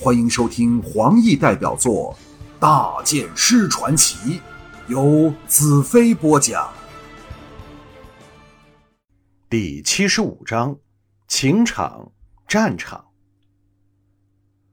欢迎收听黄奕代表作《大剑师传奇》，由子飞播讲。第七十五章：情场战场。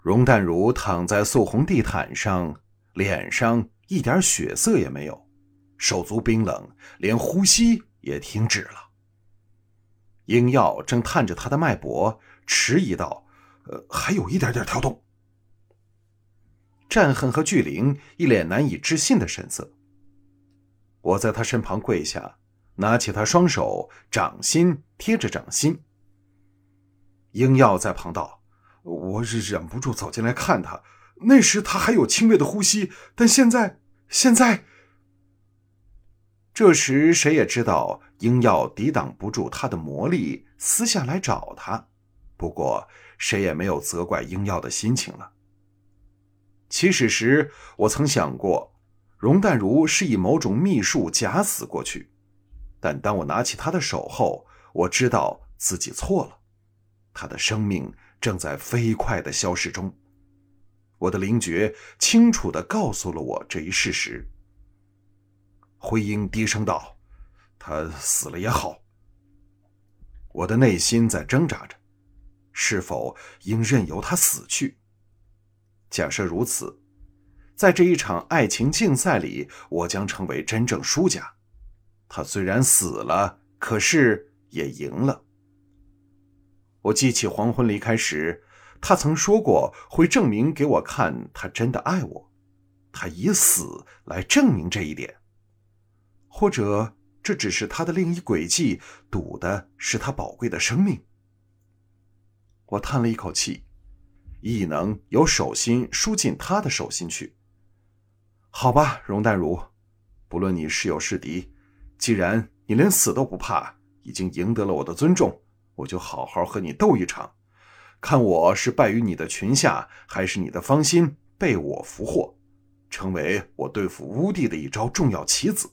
容淡如躺在素红地毯上，脸上一点血色也没有，手足冰冷，连呼吸也停止了。英耀正探着他的脉搏，迟疑道：“呃，还有一点点跳动。”战恨和巨灵一脸难以置信的神色。我在他身旁跪下，拿起他双手，掌心贴着掌心。英耀在旁道：“我是忍不住走进来看他，那时他还有轻微的呼吸，但现在，现在……”这时谁也知道。英耀抵挡不住他的魔力，私下来找他。不过谁也没有责怪英耀的心情了。起始时，我曾想过，容淡如是以某种秘术假死过去。但当我拿起他的手后，我知道自己错了。他的生命正在飞快的消逝中。我的灵觉清楚的告诉了我这一事实。灰鹰低声道。他死了也好。我的内心在挣扎着，是否应任由他死去？假设如此，在这一场爱情竞赛里，我将成为真正输家。他虽然死了，可是也赢了。我记起黄昏离开时，他曾说过会证明给我看，他真的爱我。他以死来证明这一点，或者。这只是他的另一轨迹，赌的是他宝贵的生命。我叹了一口气，异能由手心输进他的手心去。好吧，容淡如，不论你是友是敌，既然你连死都不怕，已经赢得了我的尊重，我就好好和你斗一场，看我是败于你的裙下，还是你的芳心被我俘获，成为我对付乌帝的一招重要棋子。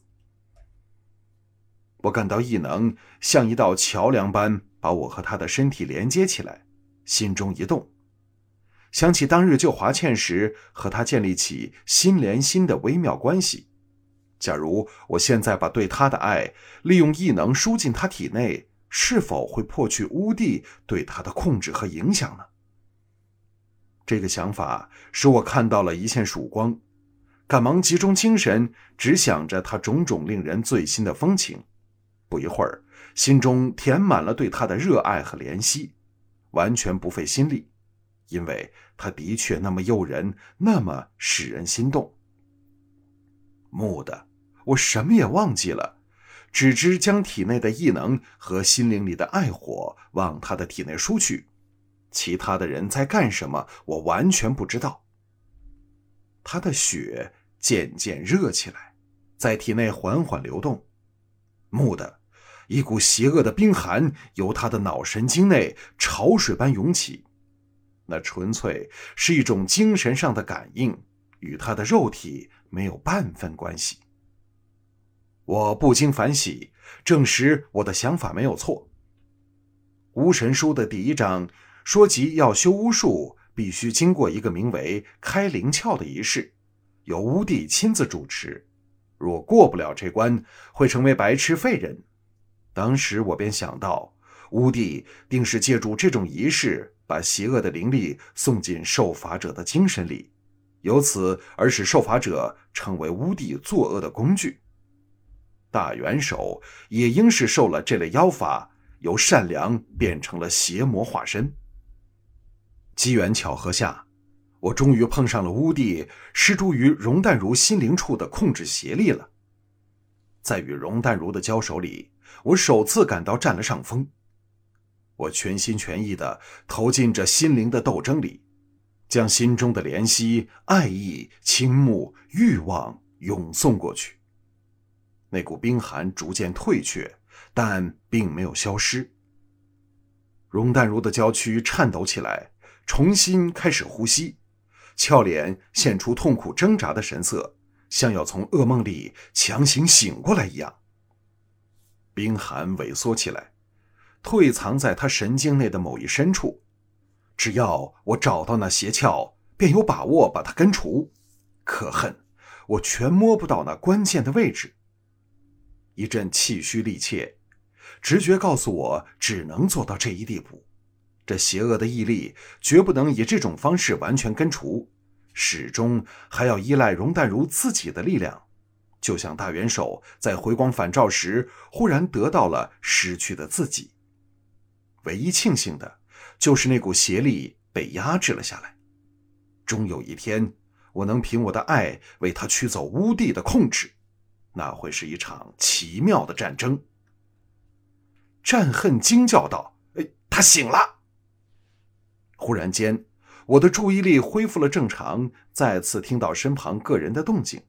我感到异能像一道桥梁般把我和他的身体连接起来，心中一动，想起当日救华倩时和他建立起心连心的微妙关系。假如我现在把对他的爱利用异能输进他体内，是否会破去乌帝对他的控制和影响呢？这个想法使我看到了一线曙光，赶忙集中精神，只想着他种种令人醉心的风情。不一会儿，心中填满了对他的热爱和怜惜，完全不费心力，因为他的确那么诱人，那么使人心动。蓦地，我什么也忘记了，只知将体内的异能和心灵里的爱火往他的体内输去。其他的人在干什么，我完全不知道。他的血渐渐热起来，在体内缓缓流动。蓦地，一股邪恶的冰寒由他的脑神经内潮水般涌起，那纯粹是一种精神上的感应，与他的肉体没有半分关系。我不禁反喜，证实我的想法没有错。巫神书的第一章说及要修巫术，必须经过一个名为“开灵窍”的仪式，由巫帝亲自主持。若过不了这关，会成为白痴废人。当时我便想到，巫帝定是借助这种仪式，把邪恶的灵力送进受法者的精神里，由此而使受法者成为乌帝作恶的工具。大元首也应是受了这类妖法，由善良变成了邪魔化身。机缘巧合下。我终于碰上了乌帝施诸于容淡如心灵处的控制邪力了。在与容淡如的交手里，我首次感到占了上风。我全心全意地投进这心灵的斗争里，将心中的怜惜、爱意、倾慕、欲望涌送过去。那股冰寒逐渐退却，但并没有消失。容淡如的娇躯颤抖起来，重新开始呼吸。俏脸现出痛苦挣扎的神色，像要从噩梦里强行醒过来一样。冰寒萎缩起来，退藏在他神经内的某一深处。只要我找到那邪窍，便有把握把它根除。可恨，我全摸不到那关键的位置。一阵气虚力怯，直觉告诉我只能做到这一地步。这邪恶的毅力绝不能以这种方式完全根除，始终还要依赖容淡如自己的力量。就像大元首在回光返照时，忽然得到了失去的自己。唯一庆幸的，就是那股邪力被压制了下来。终有一天，我能凭我的爱为他驱走乌帝的控制，那会是一场奇妙的战争。战恨惊叫道：“哎，他醒了！”忽然间，我的注意力恢复了正常，再次听到身旁个人的动静。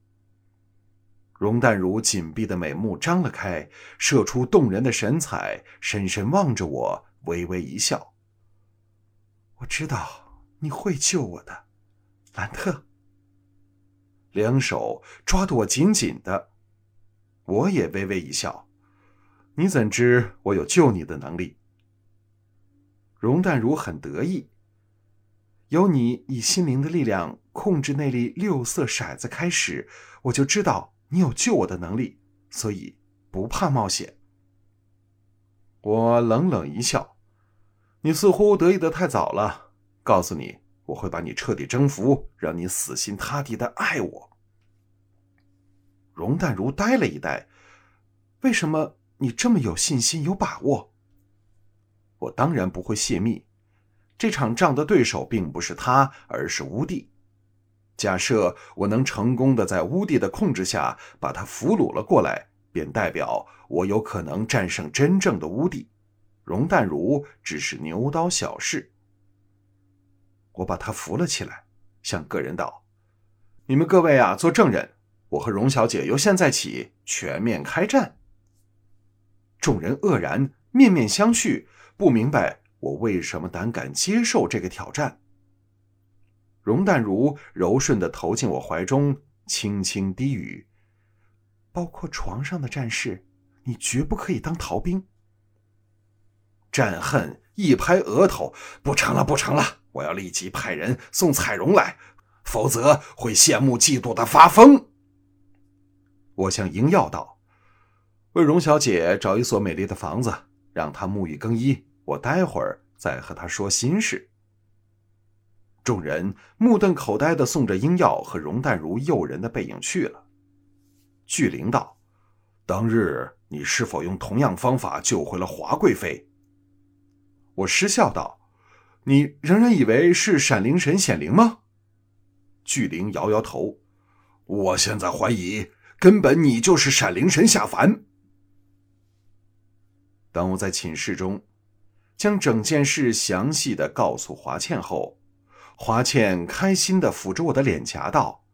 容淡如紧闭的美目张了开，射出动人的神采，深深望着我，微微一笑。我知道你会救我的，兰特。两手抓得我紧紧的，我也微微一笑。你怎知我有救你的能力？容淡如很得意。由你以心灵的力量控制那粒六色骰子开始，我就知道。你有救我的能力，所以不怕冒险。我冷冷一笑：“你似乎得意的太早了。告诉你，我会把你彻底征服，让你死心塌地的爱我。”容淡如呆了一呆：“为什么你这么有信心、有把握？”我当然不会泄密。这场仗的对手并不是他，而是乌帝。假设我能成功的在乌帝的控制下把他俘虏了过来，便代表我有可能战胜真正的乌帝。容淡如只是牛刀小事。我把他扶了起来，向个人道：“你们各位啊，做证人，我和容小姐由现在起全面开战。”众人愕然，面面相觑，不明白我为什么胆敢接受这个挑战。容淡如柔顺的投进我怀中，轻轻低语：“包括床上的战士，你绝不可以当逃兵。”战恨一拍额头：“不成了，不成了！我要立即派人送彩荣来，否则会羡慕嫉妒的发疯。”我向英耀道：“为荣小姐找一所美丽的房子，让她沐浴更衣，我待会儿再和她说心事。”众人目瞪口呆的送着英耀和容淡如诱人的背影去了。巨灵道：“当日你是否用同样方法救回了华贵妃？”我失笑道：“你仍然以为是闪灵神显灵吗？”巨灵摇摇头：“我现在怀疑，根本你就是闪灵神下凡。”当我在寝室中将整件事详细的告诉华倩后，华倩开心的抚着我的脸颊道：“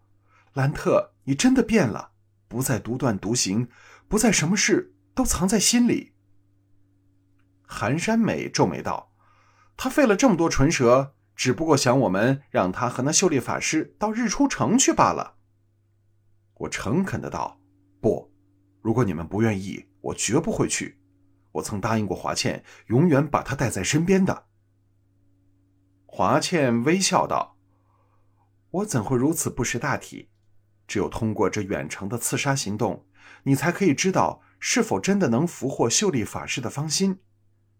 兰特，你真的变了，不再独断独行，不再什么事都藏在心里。”寒山美皱眉道：“他费了这么多唇舌，只不过想我们让他和那秀丽法师到日出城去罢了。”我诚恳的道：“不，如果你们不愿意，我绝不会去。我曾答应过华倩，永远把她带在身边的。”华倩微笑道：“我怎会如此不识大体？只有通过这远程的刺杀行动，你才可以知道是否真的能俘获秀丽法师的芳心。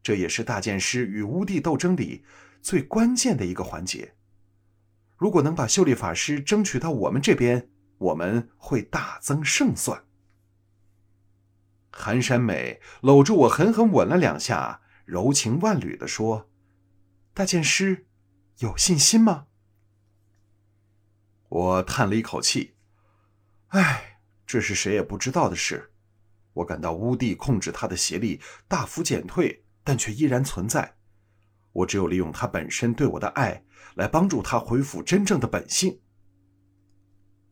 这也是大剑师与乌帝斗争里最关键的一个环节。如果能把秀丽法师争取到我们这边，我们会大增胜算。”寒山美搂住我，狠狠吻了两下，柔情万缕的说：“大剑师。”有信心吗？我叹了一口气，唉，这是谁也不知道的事。我感到乌帝控制他的邪力大幅减退，但却依然存在。我只有利用他本身对我的爱，来帮助他恢复真正的本性。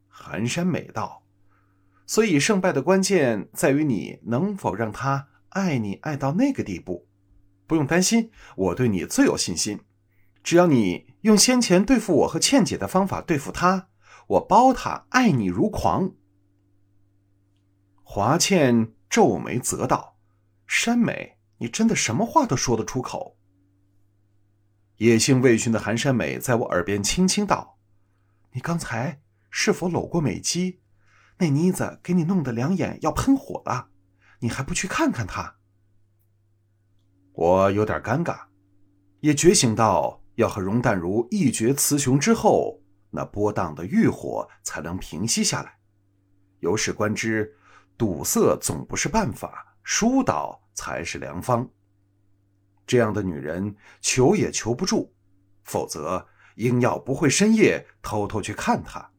寒山美道，所以胜败的关键在于你能否让他爱你爱到那个地步。不用担心，我对你最有信心。只要你用先前对付我和倩姐的方法对付他，我包他爱你如狂。华倩皱眉责道：“山美，你真的什么话都说得出口？”野性未驯的寒山美在我耳边轻轻道：“你刚才是否搂过美姬？那妮子给你弄得两眼要喷火了，你还不去看看她？我有点尴尬，也觉醒到要和容淡如一决雌雄之后，那波荡的欲火才能平息下来。由是观之，堵塞总不是办法，疏导才是良方。这样的女人求也求不住，否则应要不会深夜偷偷去看她。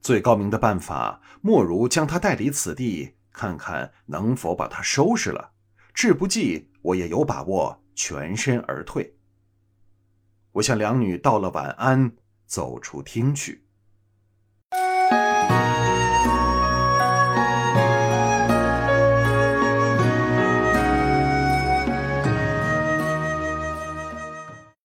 最高明的办法，莫如将她带离此地，看看能否把她收拾了。志不济，我也有把握全身而退。我向两女道了晚安，走出厅去。